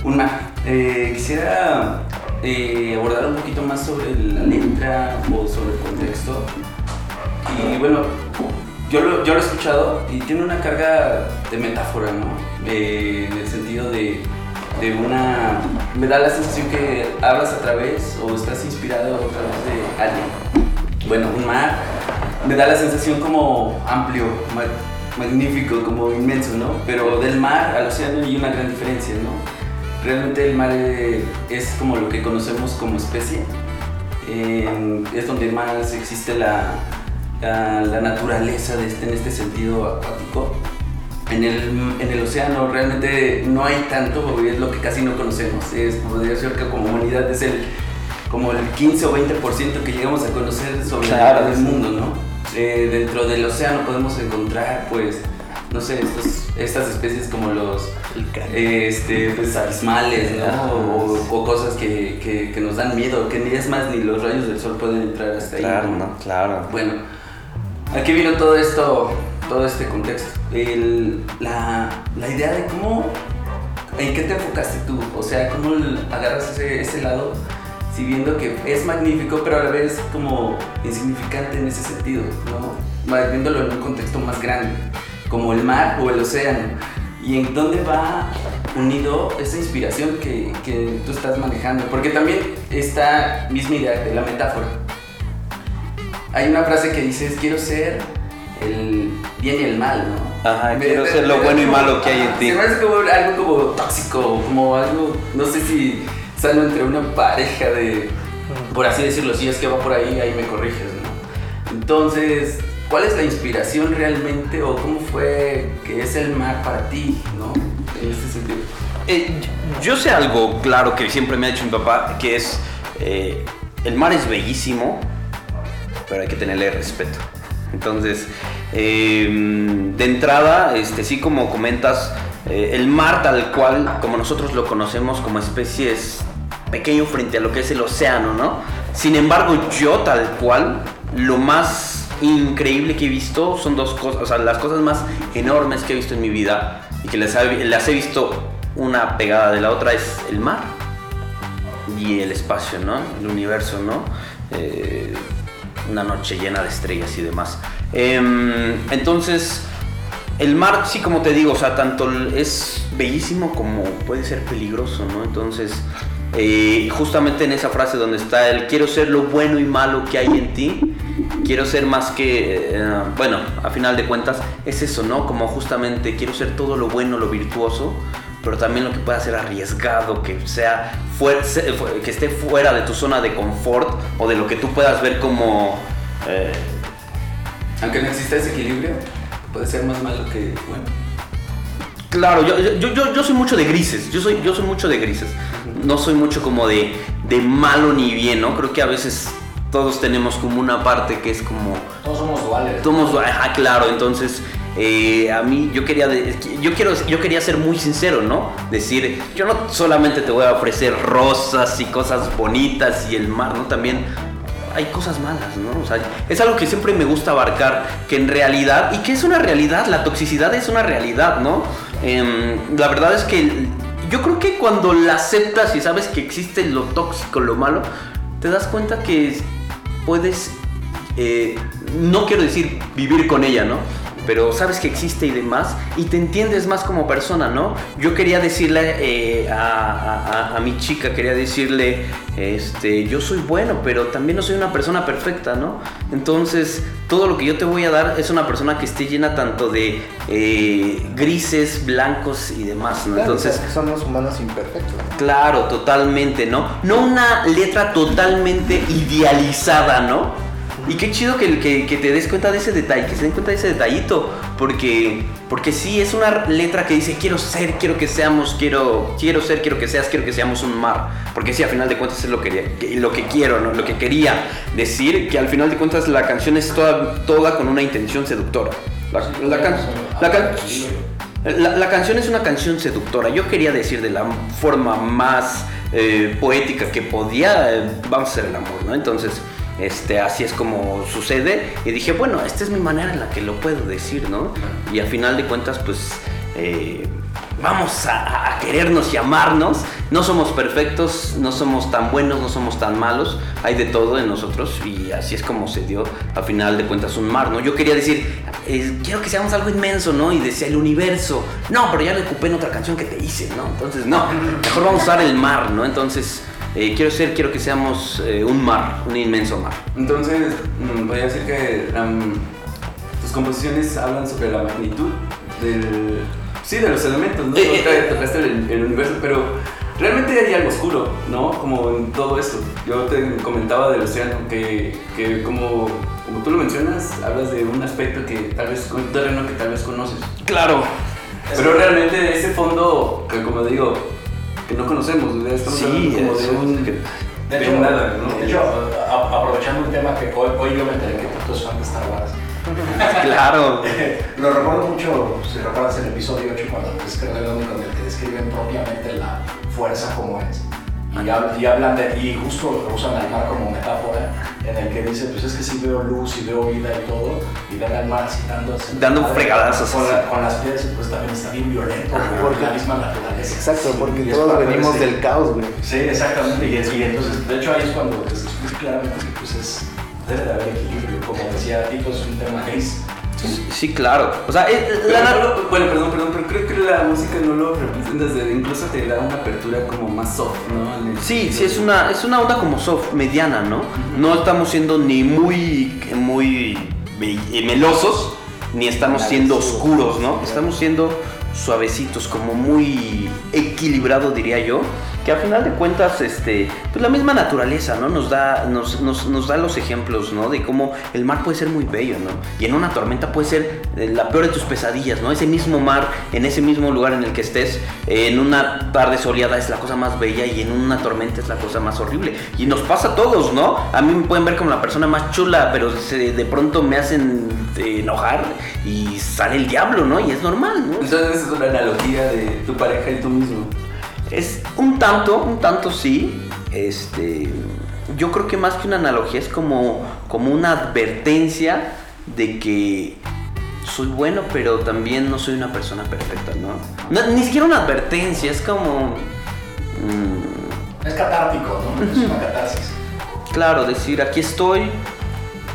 un mar. Eh, quisiera eh, abordar un poquito más sobre la letra o sobre el contexto. Y bueno, yo lo, yo lo he escuchado y tiene una carga de metáfora, ¿no? Eh, en el sentido de, de una... Me da la sensación que hablas a través o estás inspirado a través de alguien. Bueno, un mar me da la sensación como amplio, ma- magnífico, como inmenso, ¿no? Pero del mar al océano hay una gran diferencia, ¿no? Realmente el mar eh, es como lo que conocemos como especie. Eh, es donde más existe la, la, la naturaleza de este, en este sentido acuático. En el, en el océano realmente no hay tanto, porque es lo que casi no conocemos. Es, podría ser que como humanidad es el, como el 15 o 20% que llegamos a conocer sobre Claro, el sí. mundo, ¿no? Eh, dentro del océano podemos encontrar, pues, no sé, estos- estas especies como los este, pues, abismales, ¿no? Ajá. O, o cosas que, que- que nos dan miedo, que ni es más ni los rayos del sol pueden entrar hasta ahí. Claro, ¿no? Claro. Bueno, aquí vino todo esto, todo este contexto. El- la, la idea de cómo, en qué te enfocaste tú, o sea, cómo agarras ese, ese lado, si viendo que es magnífico, pero a la vez como insignificante en ese sentido, ¿no? Viéndolo en un contexto más grande, como el mar o el océano. Y en dónde va unido esa inspiración que, que tú estás manejando. Porque también esta misma idea de la metáfora. Hay una frase que dices, quiero ser el bien y el mal, ¿no? Ajá, Me- quiero me- ser me lo bueno y como- malo que hay en ajá, ti. Se me hace como algo como tóxico, como algo, no sé si sale entre una pareja de, por así decirlo, si es que va por ahí, ahí me corriges, ¿no? Entonces, ¿cuál es la inspiración realmente o cómo fue que es el mar para ti, ¿no? En este sentido. Eh, yo sé algo claro que siempre me ha dicho mi papá, que es, eh, el mar es bellísimo, pero hay que tenerle respeto. Entonces, eh, de entrada, este, sí como comentas, eh, el mar tal cual, como nosotros lo conocemos como especie, es pequeño frente a lo que es el océano, ¿no? Sin embargo, yo tal cual, lo más increíble que he visto son dos cosas, o sea, las cosas más enormes que he visto en mi vida y que las, he- visto una pegada de la otra es el mar y el espacio, ¿no? El universo, ¿no? Eh, una noche llena de estrellas y demás. Em, entonces, el mar, sí, como te digo, o sea, tanto es bellísimo como puede ser peligroso, ¿no? Entonces, eh, justamente en esa frase donde está el quiero ser lo bueno y malo que hay en ti, quiero ser más que, eh, bueno, a final de cuentas, es eso, ¿no? Como justamente quiero ser todo lo bueno, lo virtuoso, pero también lo que pueda ser arriesgado, que sea que esté fuera de tu zona de confort o de lo que tú puedas ver como eh, Aunque no exista ese equilibrio, puede ser más malo que bueno. Claro, yo, yo, yo, yo soy mucho de grises, yo soy, yo soy mucho de grises. No soy mucho como de, de malo ni bien, ¿no? Creo que a veces todos tenemos como una parte que es como... Todos somos duales. Somos, ajá, claro, entonces eh, a mí yo quería, de- yo, quiero, yo quería ser muy sincero, ¿no? Decir, yo no solamente te voy a ofrecer rosas y cosas bonitas y el mar, ¿no? También hay cosas malas, ¿no? O sea, es algo que siempre me gusta abarcar, que en realidad, y que es una realidad, la toxicidad es una realidad, ¿no? Em, la verdad es que yo creo que cuando la aceptas y sabes que existe lo tóxico, lo malo, te das cuenta que puedes, eh, no quiero decir vivir con ella, ¿no? Pero sabes que existe y demás, y te entiendes más como persona, ¿no? Yo quería decirle eh, a, a- mi chica, quería decirle, este, yo soy bueno, pero también no soy una persona perfecta, ¿no? Entonces, todo lo que yo te voy a dar es una persona que esté llena tanto de eh, grises, blancos y demás, ¿no? Claro, Entonces, somos humanos imperfectos. ¿no? Claro, totalmente, ¿no? No una letra totalmente idealizada, ¿no? Y qué chido que, que, que te des cuenta de ese detalle, que se den cuenta de ese detallito, porque, porque sí, es una letra que dice quiero ser, quiero que seamos, quiero, quiero ser, quiero que seas, quiero que seamos un mar, porque sí, al final de cuentas es lo que, lo que quiero, ¿no? Lo que quería decir, que al final de cuentas la canción es toda, toda con una intención seductora. La, la can- la can- la, la canción es una canción seductora. Yo quería decir de la forma más eh, poética que podía, eh, vamos a hacer el amor, ¿no? Entonces, este, así es como sucede. Y dije, bueno, esta es mi manera en la que lo puedo decir, ¿no? Y al final de cuentas, pues, eh, vamos a, a querernos y amarnos. No somos perfectos, no somos tan buenos, no somos tan malos. Hay de todo en nosotros y así es como se dio, al final de cuentas, un mar, ¿no? Yo quería decir, eh, quiero que seamos algo inmenso, ¿no? Y decía el universo. No, pero ya le ocupé en otra canción que te hice, ¿no? Entonces, no, mejor vamos a usar el mar, ¿no? Entonces, eh, quiero ser, quiero que seamos eh, un mar, un inmenso mar. Entonces, mm, voy a decir que tus composiciones hablan sobre la magnitud del. Sí, de los elementos, ¿no? Eh, Toca- tocaste el, el universo, pero realmente hay algo oscuro, ¿no? Como en todo esto. Yo te comentaba del océano que, que como, como tú lo mencionas, hablas de un aspecto que tal vez, un terreno que tal vez conoces. Claro. Pero realmente ese fondo, que como digo, que no conocemos, Sí, como de un... De de hecho, nada, ¿no? de hecho, a- aprovechando un tema que hoy, hoy yo me enteré que tú es fan de Star Wars. Claro. Lo recuerdo mucho, si recuerdas el episodio 8, cuando describen donde te describen propiamente la fuerza como es. Y, hab- y hablan de, y justo usan al mar como metáfora, en el que dice, pues es que sí veo luz y veo vida y todo, y ven al mar así dando, Dando fregadazos con, la- con las piedras, pues también está bien violento, Ajá. por la misma naturaleza. Exacto, porque Y todos venimos ese- del caos, güey. Sí, exactamente. Y, es- y entonces, de hecho, ahí es cuando te explica claramente que pues es, debe de haber equilibrio. Como decía Tito, es un tema gris. Sí, claro. O sea, Pero la, bueno, perdón, perdón, pero creo que la música no lo representa desde, incluso te da una apertura como más soft, ¿no? El- Sí, sí, es una, es una onda como soft, mediana, ¿no? No estamos siendo ni muy, muy eh, melosos, ni estamos siendo oscuros, ¿no? Estamos siendo suavecitos, como muy equilibrado, diría yo. Que a final de cuentas, este, pues la misma naturaleza, ¿no? Nos da, nos, nos, da los ejemplos, ¿no? De cómo el mar puede ser muy bello, ¿no? Y en una tormenta puede ser eh, la peor de tus pesadillas, ¿no? Ese mismo mar, en ese mismo lugar en el que estés, eh, en una tarde soleada es la cosa más bella y en una tormenta es la cosa más horrible. Y nos pasa a todos, ¿no? A mí me pueden ver como la persona más chula, pero de pronto me hacen eh, enojar y sale el diablo, ¿no? Y es normal, ¿no? Entonces es una analogía de tu pareja y tú mismo. Es un tanto, un tanto sí. Este, yo creo que más que una analogía es como, como una advertencia de que soy bueno, pero también no soy una persona perfecta, ¿no? No, ni siquiera una advertencia, es como... mm, Es catártico, ¿no? Es una catarsis. claro, decir, aquí estoy,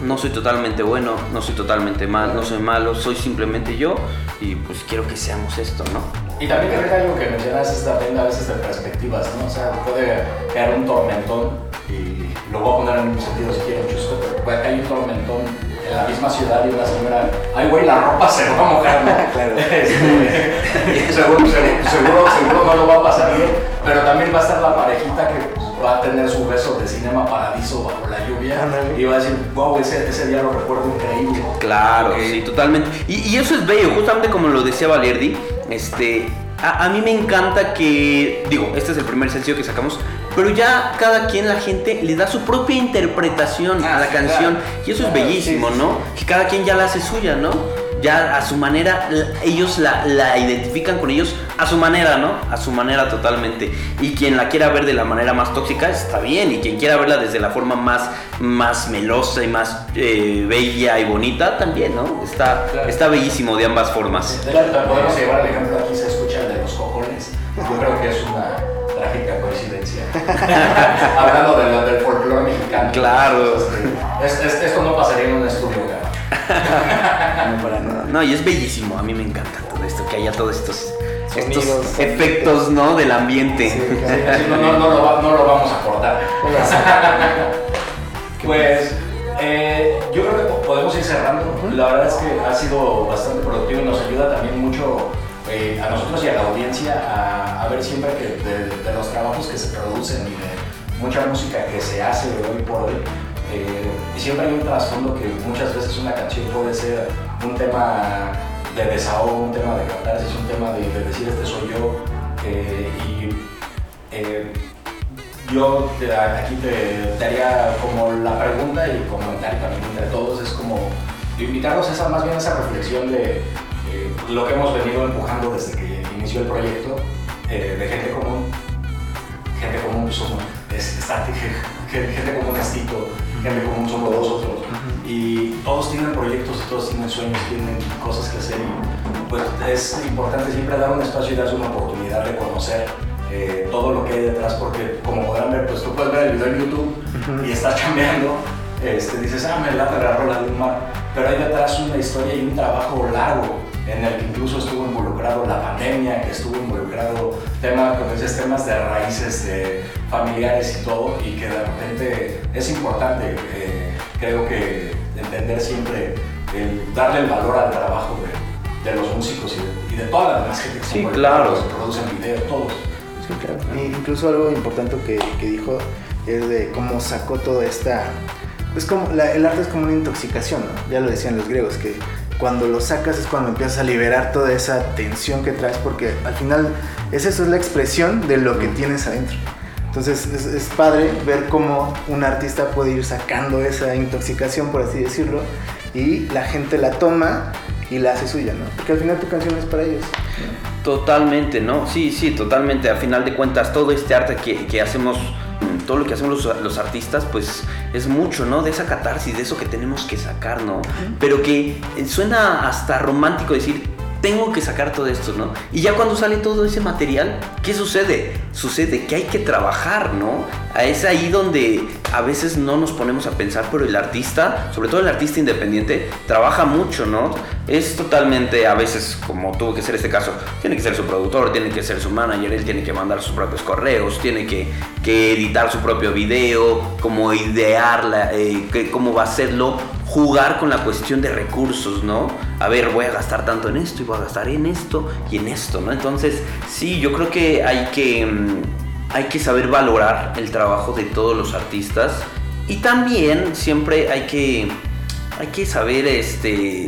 no soy totalmente bueno, no soy totalmente mal, no soy malo, soy simplemente yo y pues quiero que seamos esto, ¿no? Y también creo que algo que mencionas es también a veces de perspectivas, ¿no? O sea, puede caer un tormentón y lo voy a poner en un sentido si quieren chusco, pero puede caer un tormentón en la misma ciudad y una señora, ay güey, la ropa se va a mojar, ¿no? Claro. Este, seguro, seguro, seguro, seguro no lo va a pasar bien, pero también va a estar la parejita que pues, va a tener su beso de cinema paradiso bajo la y va a decir, wow, ese, ese día lo recuerdo increíble. Claro, sí, totalmente. Y, y eso es bello, justamente como lo decía Valerdi, este, a, a mí me encanta que, digo, este es el primer sencillo que sacamos, pero ya cada quien, la gente, le da su propia interpretación Ah, a la sí, canción. claro. Y eso es bellísimo, sí, sí, ¿no? Que cada quien ya la hace suya, ¿no? Ya a su manera, ellos la, la identifican con ellos a su manera, ¿no? A su manera totalmente. Y quien la quiera ver de la manera más tóxica está bien. Y quien quiera verla desde la forma más, más melosa y más eh, bella y bonita también, ¿no? Está, Claro. está bellísimo de ambas formas. Podemos llevar el ejemplo aquí, se escucha el de los cojones. Yo creo que es una trágica coincidencia. Hablando de lo- del folclore mexicano. Claro. Este, es- es- esto no pasaría en un estudio. No para nada. No, y es bellísimo. A mí me encanta todo esto, que haya todos estos, estos Sonidos, efectos, ¿no? Del ambiente. Sí, Sí, no, no, no lo va- no lo vamos a cortar. Pues eh, yo creo que po- podemos ir cerrando. La verdad es que ha sido bastante productivo y nos ayuda también mucho eh, a nosotros y a la audiencia a, a ver siempre que de, de los trabajos que se producen y de mucha música que se hace hoy por hoy. Y siempre hay un trasfondo que muchas veces una canción puede ser un tema de desahogo, un tema de catarsis, un tema de, de decir este soy yo. eh, y eh, yo aquí te, te haría como la pregunta y comentario también entre todos, es como invitarlos a esa, más bien a esa reflexión de eh, lo que hemos venido empujando desde que inició el proyecto, de gente común, gente común somos, es, está- gente, común es Tito, gente común somos nosotros, y todos tienen proyectos, y todos tienen sueños, tienen cosas que hacer, y pues es importante siempre dar un espacio y darse una oportunidad de conocer eh, todo lo que hay detrás, porque como podrán ver, pues tú puedes ver el video en YouTube y estás cambiando, este, dices, ah, me late la rola de un mar, pero hay detrás una historia y un trabajo largo en el que incluso estuvo involucrado la pandemia, que estuvo involucrado tema, como dices, temas de raíces de familiares y todo, y que de repente es importante, eh, creo que entender siempre, el darle el valor al trabajo de, de los músicos y de, y de toda la demás gente que Sí, son claro. los que producen videos, todos. Sí, claro. E incluso algo importante que, que dijo es de cómo sacó toda esta... Es como, la- el arte es como una intoxicación, ¿no? Ya lo decían los griegos, que cuando lo sacas es cuando empiezas a liberar toda esa tensión que traes, porque al final es eso, es la expresión de lo que tienes adentro. Entonces es, es padre ver cómo un artista puede ir sacando esa intoxicación, por así decirlo, y la gente la toma y la hace suya, ¿no? Porque al final tu canción es para ellos. Totalmente, ¿no? Sí, sí, totalmente. A final de cuentas, todo este arte que, que hacemos, todo lo que hacemos los, los artistas, pues es mucho, ¿no? De esa catarsis, de eso que tenemos que sacar, ¿no? Pero que eh, suena hasta romántico decir, tengo que sacar todo esto, ¿no? Y ya cuando sale todo ese material, ¿qué sucede? Sucede que hay que trabajar, ¿no? Es ahí donde a veces no nos ponemos a pensar, pero el artista, sobre todo el artista independiente, trabaja mucho, ¿no? Es totalmente, a veces, como tuvo que ser este caso, tiene que ser su productor, tiene que ser su manager, él tiene que mandar sus propios correos, tiene que, que editar su propio video, como idear la, eh, cómo va a hacerlo, jugar con la cuestión de recursos, ¿no? A ver, voy a gastar tanto en esto y voy a gastar en esto y en esto, ¿no? Entonces, sí, yo creo que hay que... mm, hay que saber valorar el trabajo de todos los artistas y también siempre hay que, hay que saber este,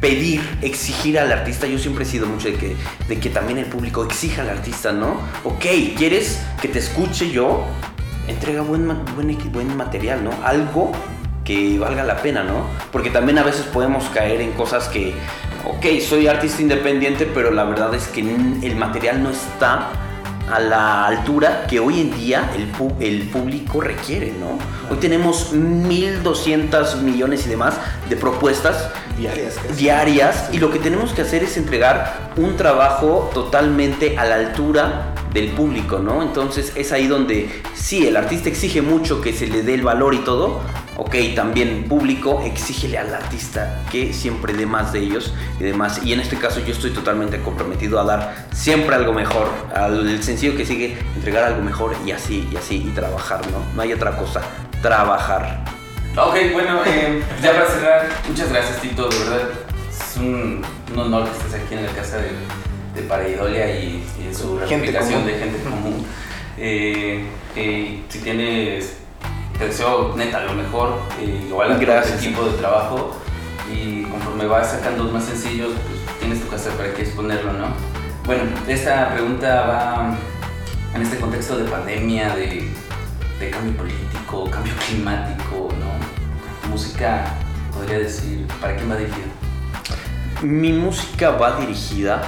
pedir, exigir al artista. Yo siempre he sido mucho de que, de que también el público exija al artista, ¿no? Ok, ¿quieres que te escuche yo? Entrega buen, buen, buen material, ¿no? Algo que valga la pena, ¿no? Porque también a veces podemos caer en cosas que, ok, soy artista independiente, pero la verdad es que el material no está a la altura que hoy en día el, el público requiere, ¿no? Hoy tenemos 1.200 millones y demás de propuestas diarias, diarias y lo que tenemos que hacer es entregar un trabajo totalmente a la altura del público, ¿no? Entonces es ahí donde sí, el artista exige mucho que se le dé el valor y todo, ok, también público, exígele al artista que siempre dé más de ellos y demás. Y en este caso yo estoy totalmente comprometido a dar siempre algo mejor, al sencillo que sigue, entregar algo mejor y así, y así, y trabajar, ¿no? No hay otra cosa, trabajar. Ok, bueno, eh, ya para cerrar, muchas gracias Tito, de verdad es un, honor que estés aquí en la casa de, de Paraidolia y, en su replicación de gente común. Eh, eh, si tienes te deseo neta lo mejor, eh, igual a Gracias. todo equipo de trabajo y conforme vas sacando más sencillos, pues tienes tu casa para que exponerlo, ¿no? Bueno, esta pregunta va en este contexto de pandemia, de, de cambio político, cambio climático, ¿no? música, podría decir, ¿para quién va dirigida? Mi música va dirigida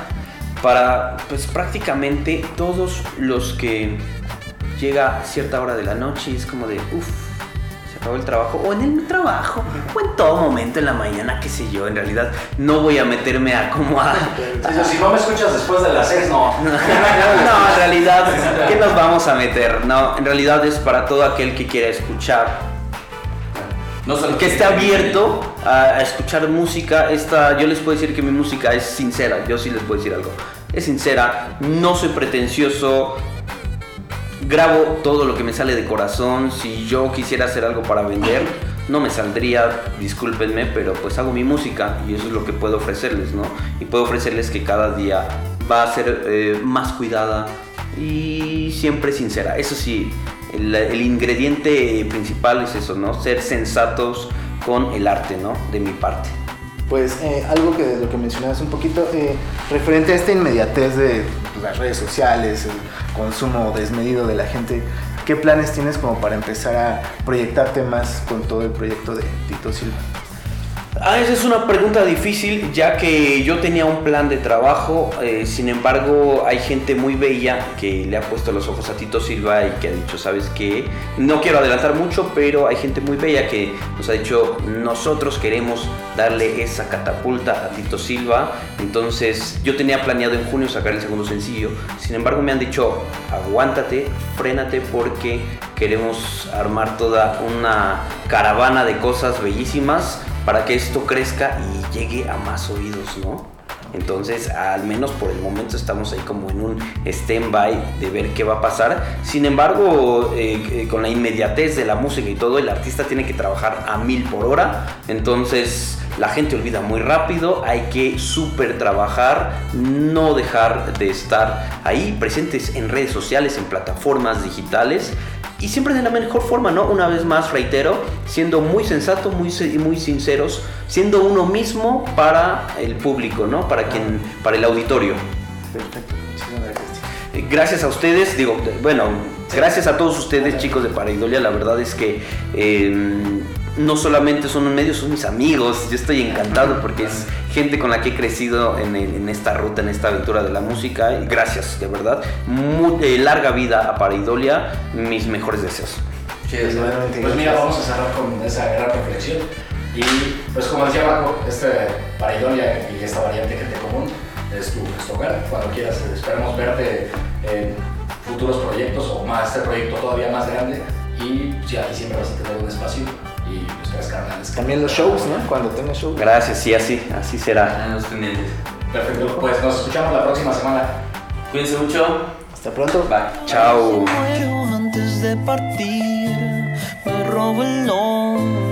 para, pues prácticamente todos los que llega cierta hora de la noche y es como de, uff, se acabó el trabajo, o en el trabajo, o en todo momento en la mañana, qué sé yo, en realidad no voy a meterme a como a... si no me escuchas después de las 6, no. no, en realidad, ¿qué nos vamos a meter? No, en realidad es para todo aquel que quiera escuchar. No que esté abierto a, escuchar música. Esta, yo les puedo decir que mi música es sincera, yo sí les puedo decir algo. Es sincera, no soy pretencioso, grabo todo lo que me sale de corazón. Si yo quisiera hacer algo para vender, no me saldría, discúlpenme, pero pues hago mi música y eso es lo que puedo ofrecerles, ¿no? Y puedo ofrecerles que cada día va a ser eh, más cuidada y siempre sincera. Eso sí, el, el, ingrediente principal es eso, ¿no? Ser sensatos con el arte, ¿no? De mi parte. Pues eh, algo que de lo que mencionabas un poquito, eh, referente a esta inmediatez de pues, las redes sociales, el consumo desmedido de la gente, ¿qué planes tienes como para empezar a proyectarte más con todo el proyecto de Tito Silva? Ah, esa es una pregunta difícil, ya que yo tenía un plan de trabajo, eh, sin embargo hay gente muy bella que le ha puesto los ojos a Tito Silva y que ha dicho, sabes qué, no quiero adelantar mucho, pero hay gente muy bella que nos ha dicho, nosotros queremos darle esa catapulta a Tito Silva, entonces yo tenía planeado en junio sacar el segundo sencillo, sin embargo me han dicho, aguántate, frénate porque queremos armar toda una caravana de cosas bellísimas para que esto crezca y llegue a más oídos, ¿no? Entonces, al menos por el momento estamos ahí como en un stand-by de ver qué va a pasar. Sin embargo, eh, eh, con la inmediatez de la música y todo, el artista tiene que trabajar a mil por hora. Entonces, la gente olvida muy rápido. Hay que súper trabajar, no dejar de estar ahí presentes en redes sociales, en plataformas digitales y siempre de la mejor forma, ¿no? Una vez más, reitero, siendo muy sensato, muy, muy sinceros, siendo uno mismo para el público, ¿no? Para, quien, para el auditorio. Perfecto, muchísimas gracias. Eh, gracias a ustedes, digo, bueno, gracias a todos ustedes, chicos de Paraidolia, la verdad es que... Eh, no solamente son un medio, son mis amigos. Yo estoy encantado porque es gente con la que he crecido en, esta ruta, en esta aventura de la música. Y gracias, de verdad. Muy, eh, larga vida a Paraidolia. Mis mejores deseos. pues mira, vamos a cerrar con esa gran reflexión. Y pues como decía Marco, este Paraidolia y esta variante gente común es tu, es hogar. Cuando quieras, esperemos verte en futuros proyectos o más, este proyecto todavía más grande. Y sí, aquí siempre vas a tener un espacio y ustedes carnales. También los shows, ¿no? Cuando tenga shows. Gracias, sí, así, así será. los pendientes. Perfecto, pues nos escuchamos la próxima semana. Cuídense mucho. Hasta pronto. Bye. Chao. antes de partir, me robo el nombre